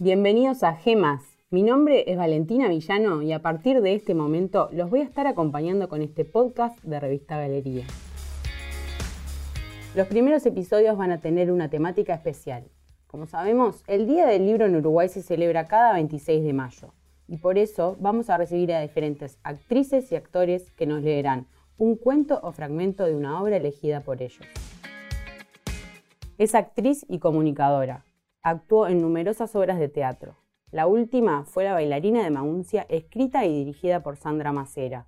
Bienvenidos a Gemas. Mi nombre es Valentina Villano y a partir de este momento los voy a estar acompañando con este podcast de Revista Galería. Los primeros episodios van a tener una temática especial. Como sabemos, el Día del Libro en Uruguay se celebra cada 26 de mayo y por eso vamos a recibir a diferentes actrices y actores que nos leerán un cuento o fragmento de una obra elegida por ellos. Es actriz y comunicadora. Actuó en numerosas obras de teatro. La última fue La bailarina de Maguncia, escrita y dirigida por Sandra Macera.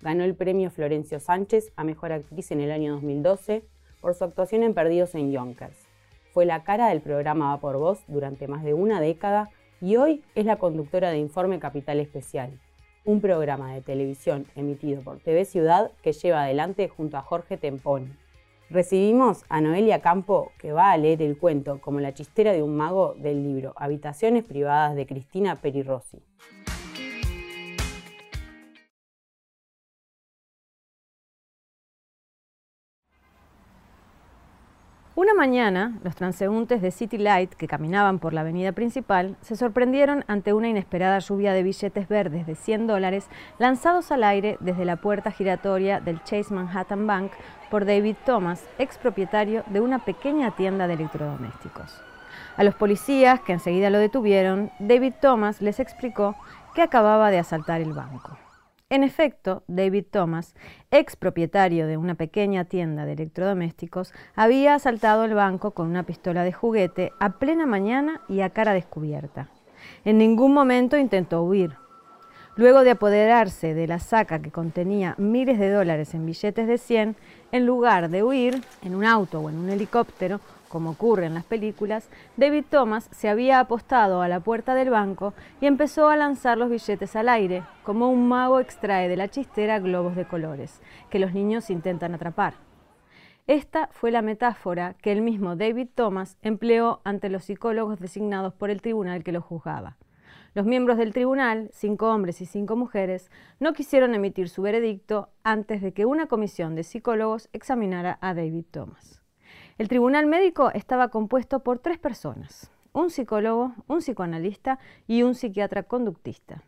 Ganó el premio Florencio Sánchez a Mejor Actriz en el año 2012 por su actuación en Perdidos en Yonkers. Fue la cara del programa Va por Voz durante más de una década y hoy es la conductora de Informe Capital Especial, un programa de televisión emitido por TV Ciudad que lleva adelante junto a Jorge Temponi. Recibimos a Noelia Campo, que va a leer el cuento como la chistera de un mago del libro Habitaciones privadas de Cristina Perirossi. Una mañana, los transeúntes de City Light que caminaban por la avenida principal se sorprendieron ante una inesperada lluvia de billetes verdes de 100 dólares lanzados al aire desde la puerta giratoria del Chase Manhattan Bank por David Thomas, ex propietario de una pequeña tienda de electrodomésticos. A los policías, que enseguida lo detuvieron, David Thomas les explicó que acababa de asaltar el banco. En efecto, David Thomas, ex propietario de una pequeña tienda de electrodomésticos, había asaltado el banco con una pistola de juguete a plena mañana y a cara descubierta. En ningún momento intentó huir. Luego de apoderarse de la saca que contenía miles de dólares en billetes de 100, en lugar de huir en un auto o en un helicóptero, como ocurre en las películas, David Thomas se había apostado a la puerta del banco y empezó a lanzar los billetes al aire, como un mago extrae de la chistera globos de colores, que los niños intentan atrapar. Esta fue la metáfora que el mismo David Thomas empleó ante los psicólogos designados por el tribunal que lo juzgaba. Los miembros del tribunal, cinco hombres y cinco mujeres, no quisieron emitir su veredicto antes de que una comisión de psicólogos examinara a David Thomas. El tribunal médico estaba compuesto por tres personas, un psicólogo, un psicoanalista y un psiquiatra conductista.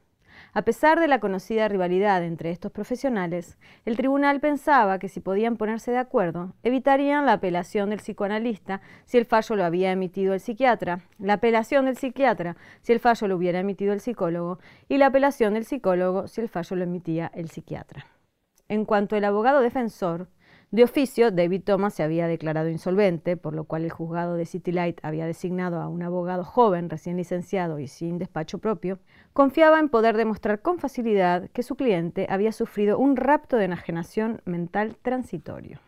A pesar de la conocida rivalidad entre estos profesionales, el tribunal pensaba que si podían ponerse de acuerdo, evitarían la apelación del psicoanalista si el fallo lo había emitido el psiquiatra, la apelación del psiquiatra si el fallo lo hubiera emitido el psicólogo y la apelación del psicólogo si el fallo lo emitía el psiquiatra. En cuanto al abogado defensor, de oficio, David Thomas se había declarado insolvente, por lo cual el juzgado de City Light había designado a un abogado joven, recién licenciado y sin despacho propio. Confiaba en poder demostrar con facilidad que su cliente había sufrido un rapto de enajenación mental transitorio.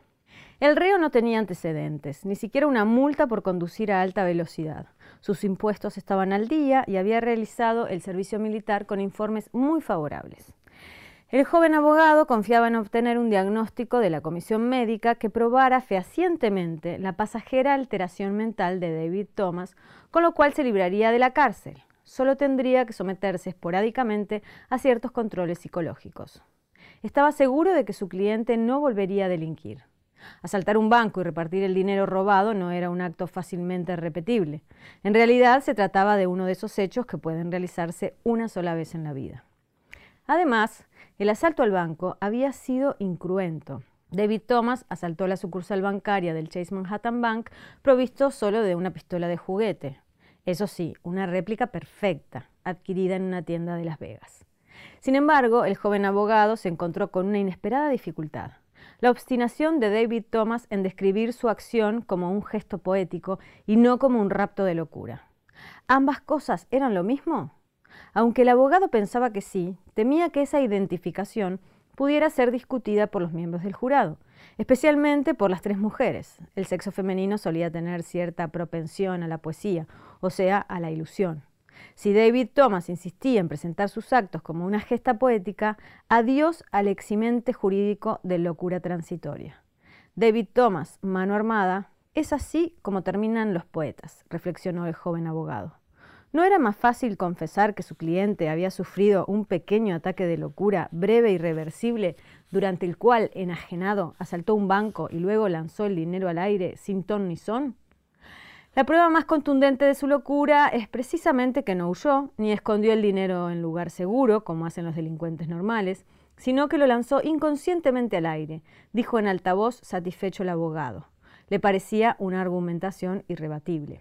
El reo no tenía antecedentes, ni siquiera una multa por conducir a alta velocidad. Sus impuestos estaban al día y había realizado el servicio militar con informes muy favorables. El joven abogado confiaba en obtener un diagnóstico de la comisión médica que probara fehacientemente la pasajera alteración mental de David Thomas, con lo cual se libraría de la cárcel. Solo tendría que someterse esporádicamente a ciertos controles psicológicos. Estaba seguro de que su cliente no volvería a delinquir. Asaltar un banco y repartir el dinero robado no era un acto fácilmente repetible. En realidad se trataba de uno de esos hechos que pueden realizarse una sola vez en la vida. Además, el asalto al banco había sido incruento. David Thomas asaltó la sucursal bancaria del Chase Manhattan Bank provisto solo de una pistola de juguete. Eso sí, una réplica perfecta, adquirida en una tienda de Las Vegas. Sin embargo, el joven abogado se encontró con una inesperada dificultad. La obstinación de David Thomas en describir su acción como un gesto poético y no como un rapto de locura. ¿Ambas cosas eran lo mismo? Aunque el abogado pensaba que sí, temía que esa identificación pudiera ser discutida por los miembros del jurado, especialmente por las tres mujeres. El sexo femenino solía tener cierta propensión a la poesía, o sea, a la ilusión. Si David Thomas insistía en presentar sus actos como una gesta poética, adiós al eximente jurídico de locura transitoria. David Thomas, mano armada, es así como terminan los poetas, reflexionó el joven abogado. ¿No era más fácil confesar que su cliente había sufrido un pequeño ataque de locura breve y reversible, durante el cual, enajenado, asaltó un banco y luego lanzó el dinero al aire sin ton ni son? La prueba más contundente de su locura es precisamente que no huyó, ni escondió el dinero en lugar seguro, como hacen los delincuentes normales, sino que lo lanzó inconscientemente al aire, dijo en altavoz satisfecho el abogado. Le parecía una argumentación irrebatible.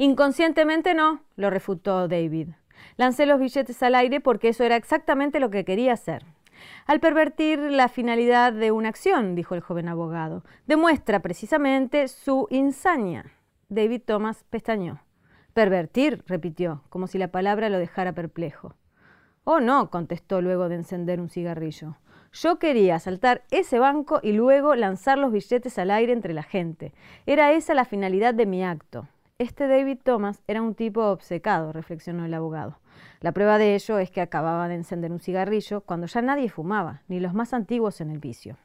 Inconscientemente no, lo refutó David. Lancé los billetes al aire porque eso era exactamente lo que quería hacer. Al pervertir la finalidad de una acción, dijo el joven abogado, demuestra precisamente su insania. David Thomas pestañó. Pervertir, repitió, como si la palabra lo dejara perplejo. Oh, no, contestó luego de encender un cigarrillo. Yo quería asaltar ese banco y luego lanzar los billetes al aire entre la gente. Era esa la finalidad de mi acto. Este David Thomas era un tipo obcecado, reflexionó el abogado. La prueba de ello es que acababa de encender un cigarrillo cuando ya nadie fumaba, ni los más antiguos en el vicio.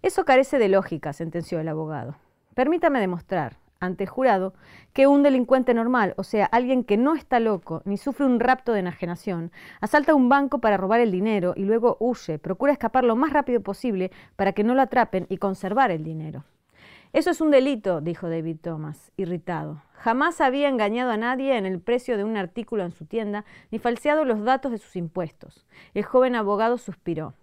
Eso carece de lógica, sentenció el abogado. Permítame demostrar, ante jurado, que un delincuente normal, o sea, alguien que no está loco ni sufre un rapto de enajenación, asalta un banco para robar el dinero y luego huye, procura escapar lo más rápido posible para que no lo atrapen y conservar el dinero. Eso es un delito, dijo David Thomas, irritado. Jamás había engañado a nadie en el precio de un artículo en su tienda, ni falseado los datos de sus impuestos. El joven abogado suspiró.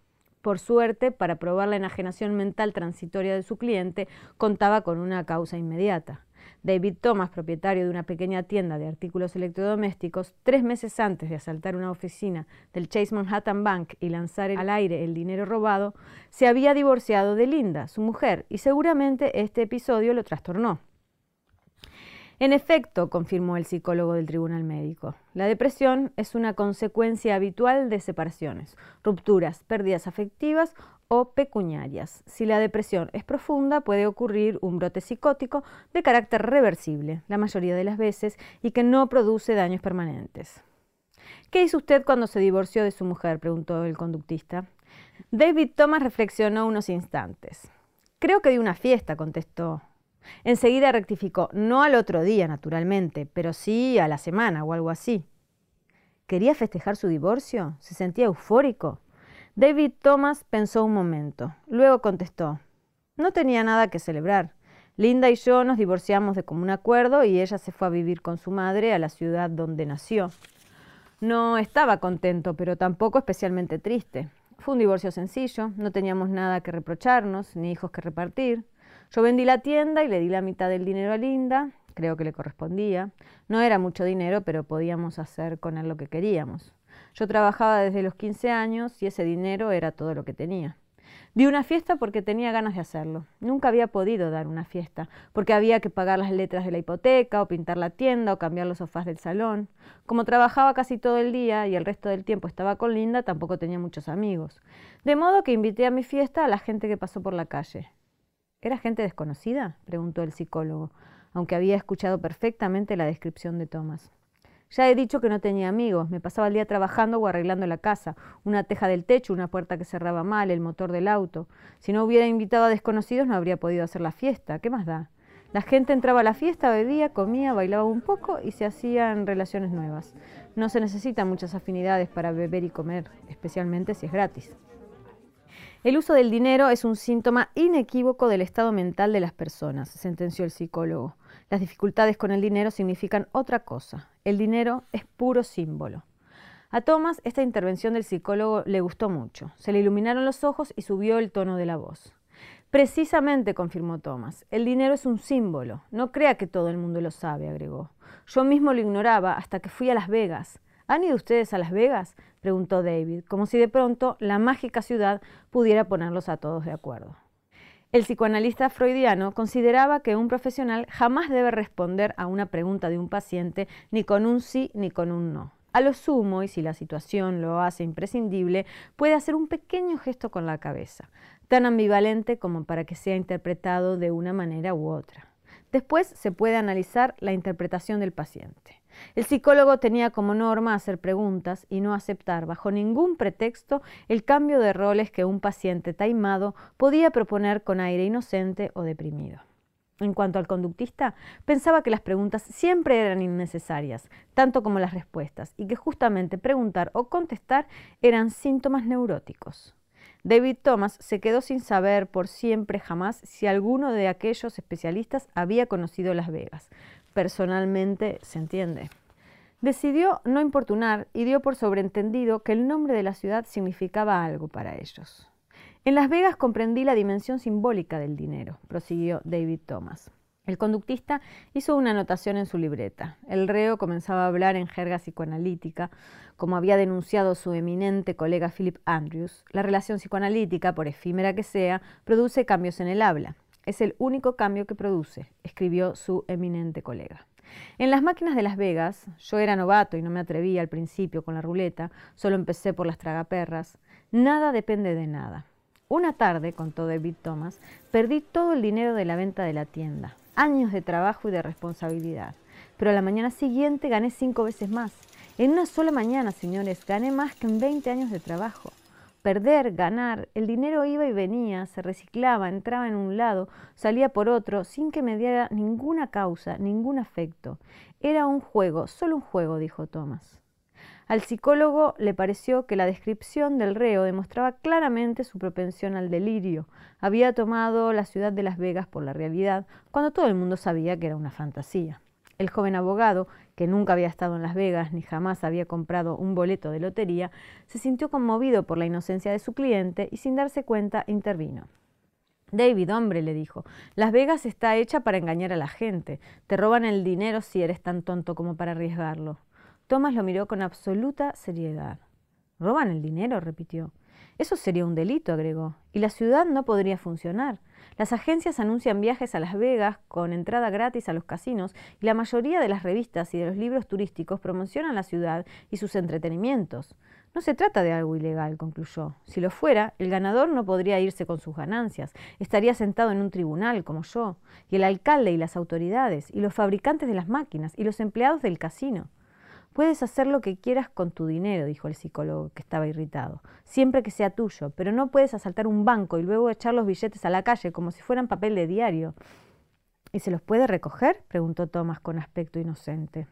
Por suerte, para probar la enajenación mental transitoria de su cliente, contaba con una causa inmediata. David Thomas, propietario de una pequeña tienda de artículos electrodomésticos, tres meses antes de asaltar una oficina del Chase Manhattan Bank y lanzar al aire el dinero robado, se había divorciado de Linda, su mujer, y seguramente este episodio lo trastornó. En efecto, confirmó el psicólogo del tribunal médico, la depresión es una consecuencia habitual de separaciones, rupturas, pérdidas afectivas o pecuniarias. Si la depresión es profunda, puede ocurrir un brote psicótico de carácter reversible, la mayoría de las veces, y que no produce daños permanentes. ¿Qué hizo usted cuando se divorció de su mujer? preguntó el conductista. David Thomas reflexionó unos instantes. Creo que di una fiesta, contestó. Enseguida rectificó, no al otro día, naturalmente, pero sí a la semana o algo así. ¿Quería festejar su divorcio? ¿Se sentía eufórico? David Thomas pensó un momento. Luego contestó, no tenía nada que celebrar. Linda y yo nos divorciamos de común acuerdo y ella se fue a vivir con su madre a la ciudad donde nació. No estaba contento, pero tampoco especialmente triste. Fue un divorcio sencillo, no teníamos nada que reprocharnos, ni hijos que repartir. Yo vendí la tienda y le di la mitad del dinero a Linda, creo que le correspondía. No era mucho dinero, pero podíamos hacer con él lo que queríamos. Yo trabajaba desde los 15 años y ese dinero era todo lo que tenía. Di una fiesta porque tenía ganas de hacerlo. Nunca había podido dar una fiesta, porque había que pagar las letras de la hipoteca, o pintar la tienda, o cambiar los sofás del salón. Como trabajaba casi todo el día y el resto del tiempo estaba con Linda, tampoco tenía muchos amigos. De modo que invité a mi fiesta a la gente que pasó por la calle. ¿Era gente desconocida? preguntó el psicólogo, aunque había escuchado perfectamente la descripción de Thomas. Ya he dicho que no tenía amigos, me pasaba el día trabajando o arreglando la casa, una teja del techo, una puerta que cerraba mal, el motor del auto. Si no hubiera invitado a desconocidos no habría podido hacer la fiesta. ¿Qué más da? La gente entraba a la fiesta, bebía, comía, bailaba un poco y se hacían relaciones nuevas. No se necesitan muchas afinidades para beber y comer, especialmente si es gratis. El uso del dinero es un síntoma inequívoco del estado mental de las personas, sentenció el psicólogo. Las dificultades con el dinero significan otra cosa. El dinero es puro símbolo. A Thomas esta intervención del psicólogo le gustó mucho. Se le iluminaron los ojos y subió el tono de la voz. Precisamente, confirmó Thomas, el dinero es un símbolo. No crea que todo el mundo lo sabe, agregó. Yo mismo lo ignoraba hasta que fui a Las Vegas. ¿Han ido ustedes a Las Vegas? Preguntó David, como si de pronto la mágica ciudad pudiera ponerlos a todos de acuerdo. El psicoanalista freudiano consideraba que un profesional jamás debe responder a una pregunta de un paciente ni con un sí ni con un no. A lo sumo, y si la situación lo hace imprescindible, puede hacer un pequeño gesto con la cabeza, tan ambivalente como para que sea interpretado de una manera u otra. Después se puede analizar la interpretación del paciente. El psicólogo tenía como norma hacer preguntas y no aceptar bajo ningún pretexto el cambio de roles que un paciente taimado podía proponer con aire inocente o deprimido. En cuanto al conductista, pensaba que las preguntas siempre eran innecesarias, tanto como las respuestas, y que justamente preguntar o contestar eran síntomas neuróticos. David Thomas se quedó sin saber por siempre jamás si alguno de aquellos especialistas había conocido Las Vegas. Personalmente, se entiende. Decidió no importunar y dio por sobreentendido que el nombre de la ciudad significaba algo para ellos. En Las Vegas comprendí la dimensión simbólica del dinero, prosiguió David Thomas. El conductista hizo una anotación en su libreta. El reo comenzaba a hablar en jerga psicoanalítica, como había denunciado su eminente colega Philip Andrews. La relación psicoanalítica, por efímera que sea, produce cambios en el habla. Es el único cambio que produce, escribió su eminente colega. En las máquinas de Las Vegas, yo era novato y no me atrevía al principio con la ruleta, solo empecé por las tragaperras, nada depende de nada. Una tarde, contó David Thomas, perdí todo el dinero de la venta de la tienda, años de trabajo y de responsabilidad. Pero a la mañana siguiente gané cinco veces más. En una sola mañana, señores, gané más que en 20 años de trabajo. Perder, ganar, el dinero iba y venía, se reciclaba, entraba en un lado, salía por otro, sin que me diera ninguna causa, ningún afecto. Era un juego, solo un juego, dijo Thomas. Al psicólogo le pareció que la descripción del reo demostraba claramente su propensión al delirio. Había tomado la ciudad de Las Vegas por la realidad, cuando todo el mundo sabía que era una fantasía. El joven abogado, que nunca había estado en Las Vegas ni jamás había comprado un boleto de lotería, se sintió conmovido por la inocencia de su cliente y sin darse cuenta intervino. David, hombre, le dijo, Las Vegas está hecha para engañar a la gente. Te roban el dinero si eres tan tonto como para arriesgarlo. Thomas lo miró con absoluta seriedad. ¿Roban el dinero? repitió. Eso sería un delito, agregó, y la ciudad no podría funcionar. Las agencias anuncian viajes a Las Vegas con entrada gratis a los casinos y la mayoría de las revistas y de los libros turísticos promocionan la ciudad y sus entretenimientos. No se trata de algo ilegal, concluyó. Si lo fuera, el ganador no podría irse con sus ganancias, estaría sentado en un tribunal como yo, y el alcalde y las autoridades, y los fabricantes de las máquinas, y los empleados del casino. Puedes hacer lo que quieras con tu dinero, dijo el psicólogo, que estaba irritado, siempre que sea tuyo, pero no puedes asaltar un banco y luego echar los billetes a la calle como si fueran papel de diario. ¿Y se los puede recoger? preguntó Thomas con aspecto inocente.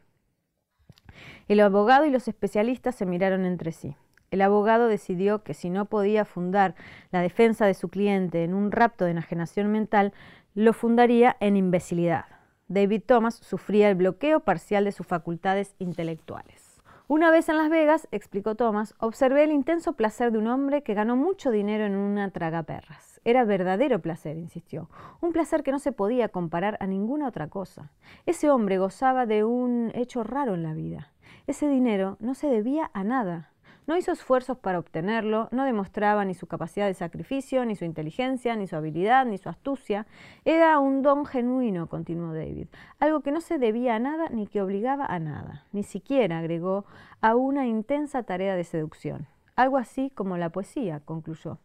El abogado y los especialistas se miraron entre sí. El abogado decidió que si no podía fundar la defensa de su cliente en un rapto de enajenación mental, lo fundaría en imbecilidad. David Thomas sufría el bloqueo parcial de sus facultades intelectuales. Una vez en Las Vegas, explicó Thomas, observé el intenso placer de un hombre que ganó mucho dinero en una tragaperras. Era verdadero placer, insistió, un placer que no se podía comparar a ninguna otra cosa. Ese hombre gozaba de un hecho raro en la vida. Ese dinero no se debía a nada. No hizo esfuerzos para obtenerlo, no demostraba ni su capacidad de sacrificio, ni su inteligencia, ni su habilidad, ni su astucia. Era un don genuino, continuó David, algo que no se debía a nada ni que obligaba a nada, ni siquiera, agregó, a una intensa tarea de seducción. Algo así como la poesía, concluyó.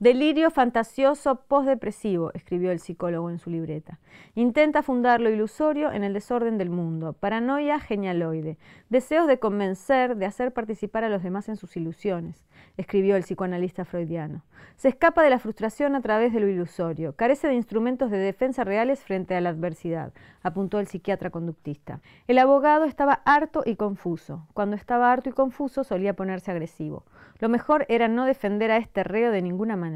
Delirio fantasioso postdepresivo, escribió el psicólogo en su libreta. Intenta fundar lo ilusorio en el desorden del mundo. Paranoia genialoide. Deseos de convencer, de hacer participar a los demás en sus ilusiones, escribió el psicoanalista freudiano. Se escapa de la frustración a través de lo ilusorio. Carece de instrumentos de defensa reales frente a la adversidad, apuntó el psiquiatra conductista. El abogado estaba harto y confuso. Cuando estaba harto y confuso solía ponerse agresivo. Lo mejor era no defender a este reo de ninguna manera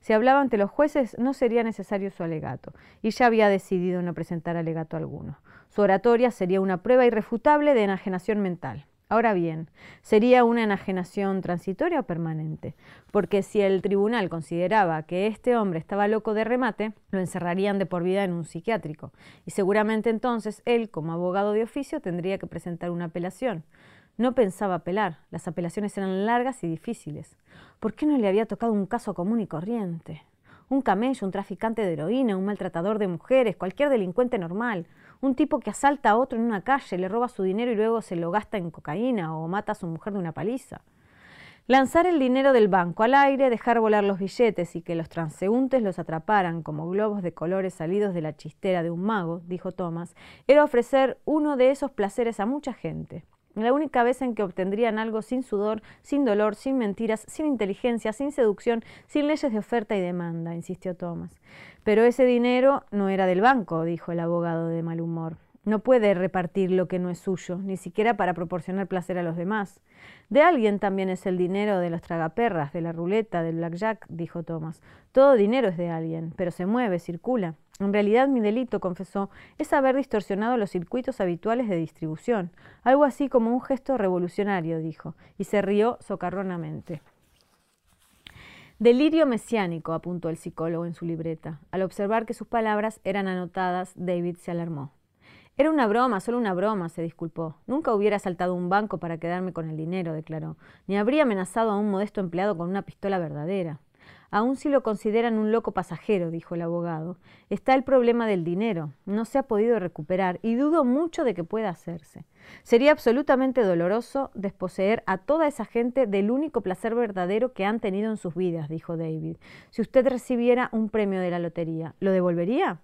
si hablaba ante los jueces, no sería necesario su alegato, y ya había decidido no presentar alegato alguno. Su oratoria sería una prueba irrefutable de enajenación mental. Ahora bien, ¿sería una enajenación transitoria o permanente? Porque si el tribunal consideraba que este hombre estaba loco de remate, lo encerrarían de por vida en un psiquiátrico, y seguramente entonces él, como abogado de oficio, tendría que presentar una apelación. No pensaba apelar, las apelaciones eran largas y difíciles. ¿Por qué no le había tocado un caso común y corriente? Un camello, un traficante de heroína, un maltratador de mujeres, cualquier delincuente normal, un tipo que asalta a otro en una calle, le roba su dinero y luego se lo gasta en cocaína o mata a su mujer de una paliza. Lanzar el dinero del banco al aire, dejar volar los billetes y que los transeúntes los atraparan como globos de colores salidos de la chistera de un mago, dijo Thomas, era ofrecer uno de esos placeres a mucha gente. La única vez en que obtendrían algo sin sudor, sin dolor, sin mentiras, sin inteligencia, sin seducción, sin leyes de oferta y demanda, insistió Thomas. Pero ese dinero no era del banco, dijo el abogado de mal humor. No puede repartir lo que no es suyo, ni siquiera para proporcionar placer a los demás. De alguien también es el dinero de los tragaperras, de la ruleta, del blackjack, dijo Thomas. Todo dinero es de alguien, pero se mueve, circula. En realidad mi delito, confesó, es haber distorsionado los circuitos habituales de distribución, algo así como un gesto revolucionario, dijo, y se rió socarronamente. Delirio mesiánico, apuntó el psicólogo en su libreta. Al observar que sus palabras eran anotadas, David se alarmó. Era una broma, solo una broma, se disculpó. Nunca hubiera saltado un banco para quedarme con el dinero, declaró, ni habría amenazado a un modesto empleado con una pistola verdadera. Aún si lo consideran un loco pasajero, dijo el abogado, está el problema del dinero. No se ha podido recuperar y dudo mucho de que pueda hacerse. Sería absolutamente doloroso desposeer a toda esa gente del único placer verdadero que han tenido en sus vidas, dijo David. Si usted recibiera un premio de la lotería, ¿lo devolvería?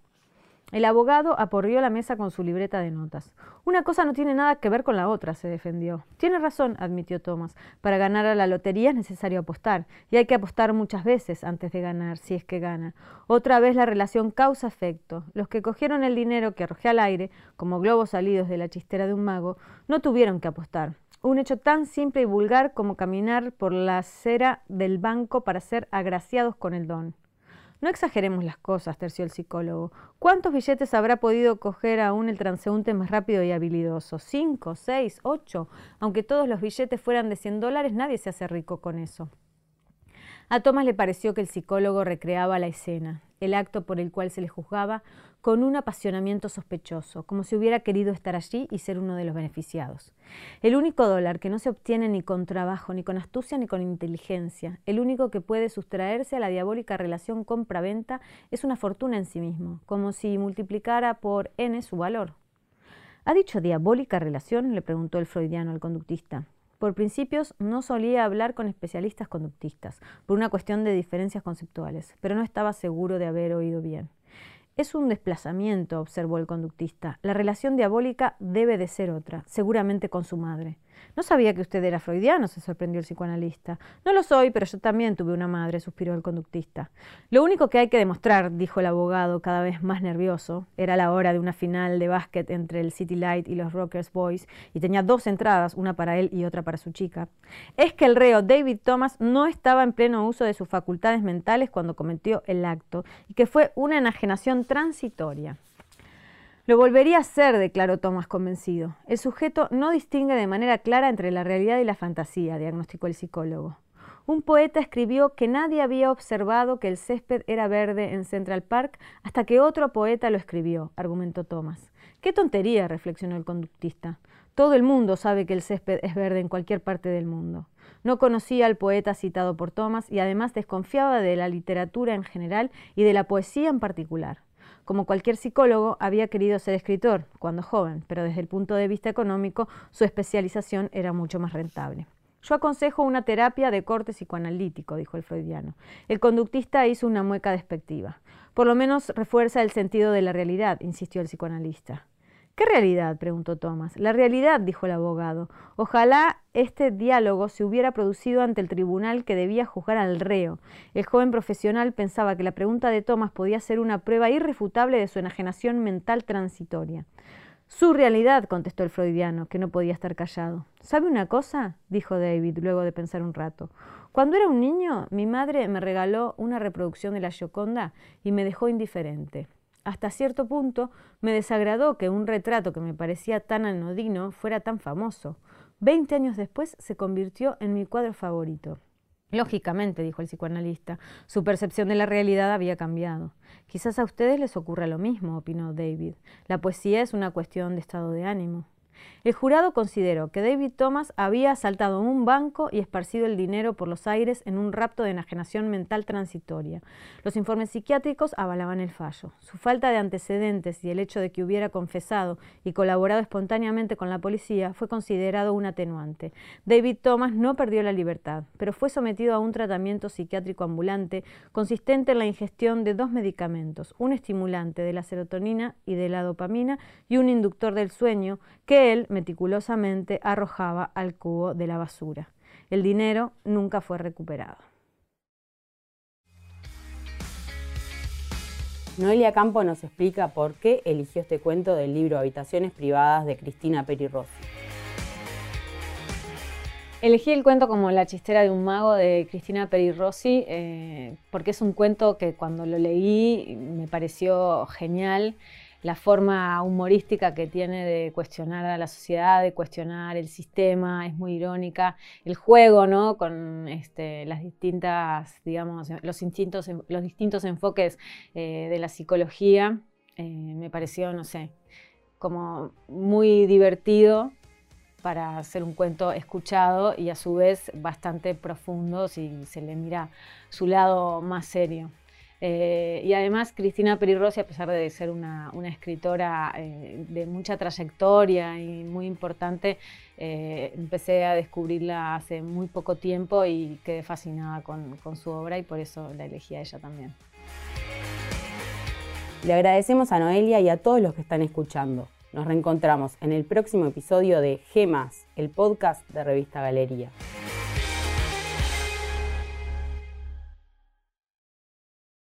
El abogado aporrió la mesa con su libreta de notas. Una cosa no tiene nada que ver con la otra, se defendió. Tiene razón, admitió Thomas. Para ganar a la lotería es necesario apostar, y hay que apostar muchas veces antes de ganar, si es que gana. Otra vez la relación causa-efecto. Los que cogieron el dinero que arrojé al aire, como globos salidos de la chistera de un mago, no tuvieron que apostar. Un hecho tan simple y vulgar como caminar por la acera del banco para ser agraciados con el don. No exageremos las cosas, terció el psicólogo. ¿Cuántos billetes habrá podido coger aún el transeúnte más rápido y habilidoso? ¿Cinco, seis, ocho? Aunque todos los billetes fueran de cien dólares, nadie se hace rico con eso. A Tomás le pareció que el psicólogo recreaba la escena, el acto por el cual se le juzgaba, con un apasionamiento sospechoso, como si hubiera querido estar allí y ser uno de los beneficiados. El único dólar que no se obtiene ni con trabajo, ni con astucia, ni con inteligencia, el único que puede sustraerse a la diabólica relación compra-venta, es una fortuna en sí mismo, como si multiplicara por n su valor. ¿Ha dicho diabólica relación? le preguntó el freudiano al conductista. Por principios no solía hablar con especialistas conductistas, por una cuestión de diferencias conceptuales, pero no estaba seguro de haber oído bien. Es un desplazamiento, observó el conductista. La relación diabólica debe de ser otra, seguramente con su madre. No sabía que usted era freudiano, se sorprendió el psicoanalista. No lo soy, pero yo también tuve una madre, suspiró el conductista. Lo único que hay que demostrar, dijo el abogado, cada vez más nervioso, era la hora de una final de básquet entre el City Light y los Rockers Boys, y tenía dos entradas, una para él y otra para su chica, es que el reo David Thomas no estaba en pleno uso de sus facultades mentales cuando cometió el acto, y que fue una enajenación transitoria. Lo volvería a hacer, declaró Thomas convencido. El sujeto no distingue de manera clara entre la realidad y la fantasía, diagnosticó el psicólogo. Un poeta escribió que nadie había observado que el césped era verde en Central Park hasta que otro poeta lo escribió, argumentó Thomas. Qué tontería, reflexionó el conductista. Todo el mundo sabe que el césped es verde en cualquier parte del mundo. No conocía al poeta citado por Thomas y además desconfiaba de la literatura en general y de la poesía en particular. Como cualquier psicólogo, había querido ser escritor cuando joven, pero desde el punto de vista económico su especialización era mucho más rentable. Yo aconsejo una terapia de corte psicoanalítico, dijo el freudiano. El conductista hizo una mueca despectiva. Por lo menos refuerza el sentido de la realidad, insistió el psicoanalista. ¿Qué realidad? preguntó Thomas. La realidad, dijo el abogado. Ojalá este diálogo se hubiera producido ante el tribunal que debía juzgar al reo. El joven profesional pensaba que la pregunta de Thomas podía ser una prueba irrefutable de su enajenación mental transitoria. Su realidad, contestó el freudiano, que no podía estar callado. ¿Sabe una cosa? dijo David, luego de pensar un rato. Cuando era un niño, mi madre me regaló una reproducción de la Gioconda y me dejó indiferente. Hasta cierto punto me desagradó que un retrato que me parecía tan anodino fuera tan famoso. Veinte años después se convirtió en mi cuadro favorito. Lógicamente, dijo el psicoanalista, su percepción de la realidad había cambiado. Quizás a ustedes les ocurra lo mismo, opinó David. La poesía es una cuestión de estado de ánimo. El jurado consideró que David Thomas había asaltado un banco y esparcido el dinero por los aires en un rapto de enajenación mental transitoria. Los informes psiquiátricos avalaban el fallo. Su falta de antecedentes y el hecho de que hubiera confesado y colaborado espontáneamente con la policía fue considerado un atenuante. David Thomas no perdió la libertad, pero fue sometido a un tratamiento psiquiátrico ambulante consistente en la ingestión de dos medicamentos, un estimulante de la serotonina y de la dopamina y un inductor del sueño que él meticulosamente arrojaba al cubo de la basura. El dinero nunca fue recuperado. Noelia Campo nos explica por qué eligió este cuento del libro Habitaciones Privadas de Cristina Peri Rossi. Elegí el cuento como La chistera de un mago de Cristina Peri Rossi eh, porque es un cuento que cuando lo leí me pareció genial la forma humorística que tiene de cuestionar a la sociedad, de cuestionar el sistema, es muy irónica. El juego, ¿no? Con este, las distintas, digamos, los, instintos, los distintos enfoques eh, de la psicología, eh, me pareció, no sé, como muy divertido para hacer un cuento escuchado y a su vez bastante profundo si se le mira su lado más serio. Eh, y además Cristina Perirossi, a pesar de ser una, escritora eh, de mucha trayectoria y muy importante, eh, empecé a descubrirla hace muy poco tiempo y quedé fascinada con, con su obra y por eso la elegí a ella también. Le agradecemos a Noelia y a todos los que están escuchando. Nos reencontramos en el próximo episodio de Gemas, el podcast de Revista Galería.